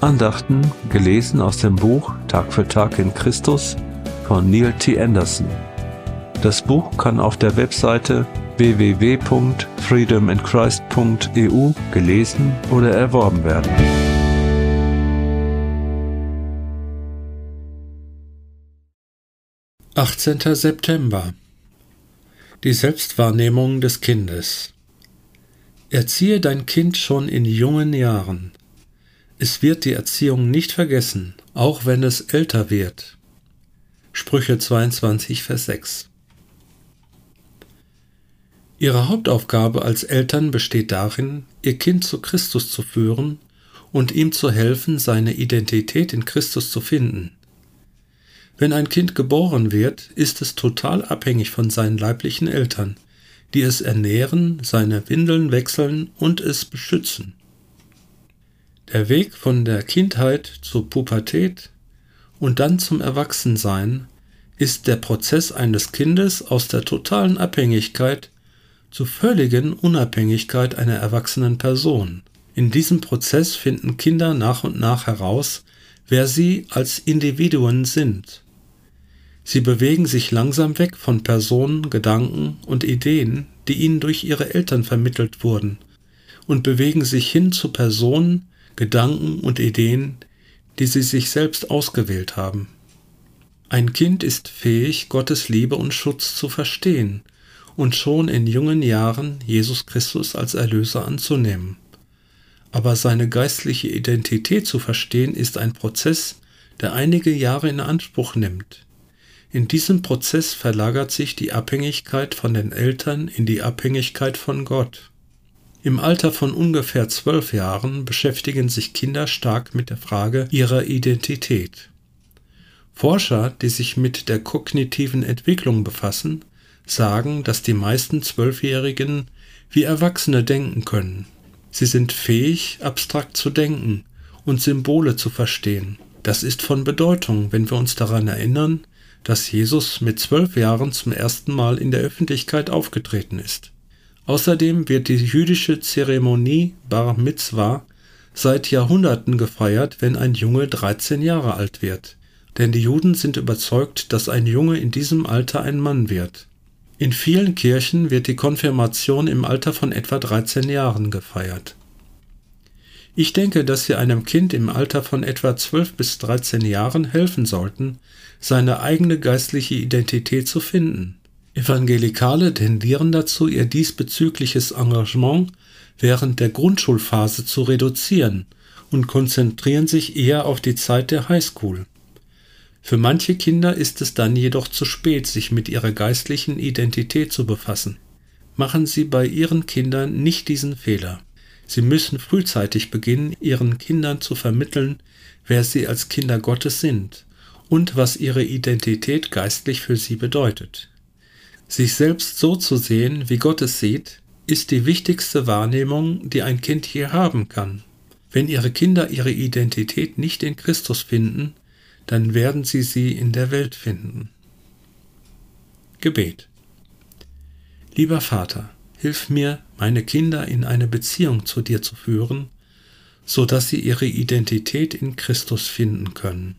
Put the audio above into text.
Andachten gelesen aus dem Buch Tag für Tag in Christus von Neil T. Anderson. Das Buch kann auf der Webseite www.freedominchrist.eu gelesen oder erworben werden. Achtzehnter September Die Selbstwahrnehmung des Kindes Erziehe dein Kind schon in jungen Jahren. Es wird die Erziehung nicht vergessen, auch wenn es älter wird. Sprüche 22, Vers 6 Ihre Hauptaufgabe als Eltern besteht darin, ihr Kind zu Christus zu führen und ihm zu helfen, seine Identität in Christus zu finden. Wenn ein Kind geboren wird, ist es total abhängig von seinen leiblichen Eltern, die es ernähren, seine Windeln wechseln und es beschützen. Der Weg von der Kindheit zur Pubertät und dann zum Erwachsensein ist der Prozess eines Kindes aus der totalen Abhängigkeit zur völligen Unabhängigkeit einer erwachsenen Person. In diesem Prozess finden Kinder nach und nach heraus, wer sie als Individuen sind. Sie bewegen sich langsam weg von Personen, Gedanken und Ideen, die ihnen durch ihre Eltern vermittelt wurden, und bewegen sich hin zu Personen, Gedanken und Ideen, die sie sich selbst ausgewählt haben. Ein Kind ist fähig, Gottes Liebe und Schutz zu verstehen und schon in jungen Jahren Jesus Christus als Erlöser anzunehmen. Aber seine geistliche Identität zu verstehen ist ein Prozess, der einige Jahre in Anspruch nimmt. In diesem Prozess verlagert sich die Abhängigkeit von den Eltern in die Abhängigkeit von Gott. Im Alter von ungefähr zwölf Jahren beschäftigen sich Kinder stark mit der Frage ihrer Identität. Forscher, die sich mit der kognitiven Entwicklung befassen, sagen, dass die meisten Zwölfjährigen wie Erwachsene denken können. Sie sind fähig, abstrakt zu denken und Symbole zu verstehen. Das ist von Bedeutung, wenn wir uns daran erinnern, dass Jesus mit zwölf Jahren zum ersten Mal in der Öffentlichkeit aufgetreten ist. Außerdem wird die jüdische Zeremonie Bar Mitzvah seit Jahrhunderten gefeiert, wenn ein Junge 13 Jahre alt wird. Denn die Juden sind überzeugt, dass ein Junge in diesem Alter ein Mann wird. In vielen Kirchen wird die Konfirmation im Alter von etwa 13 Jahren gefeiert. Ich denke, dass Sie einem Kind im Alter von etwa 12 bis 13 Jahren helfen sollten, seine eigene geistliche Identität zu finden. Evangelikale tendieren dazu, ihr diesbezügliches Engagement während der Grundschulphase zu reduzieren und konzentrieren sich eher auf die Zeit der Highschool. Für manche Kinder ist es dann jedoch zu spät, sich mit ihrer geistlichen Identität zu befassen. Machen Sie bei Ihren Kindern nicht diesen Fehler. Sie müssen frühzeitig beginnen, Ihren Kindern zu vermitteln, wer sie als Kinder Gottes sind und was ihre Identität geistlich für sie bedeutet. Sich selbst so zu sehen, wie Gott es sieht, ist die wichtigste Wahrnehmung, die ein Kind je haben kann. Wenn Ihre Kinder ihre Identität nicht in Christus finden, dann werden sie sie in der Welt finden. Gebet. Lieber Vater, hilf mir, meine Kinder in eine Beziehung zu dir zu führen, so dass sie ihre Identität in Christus finden können.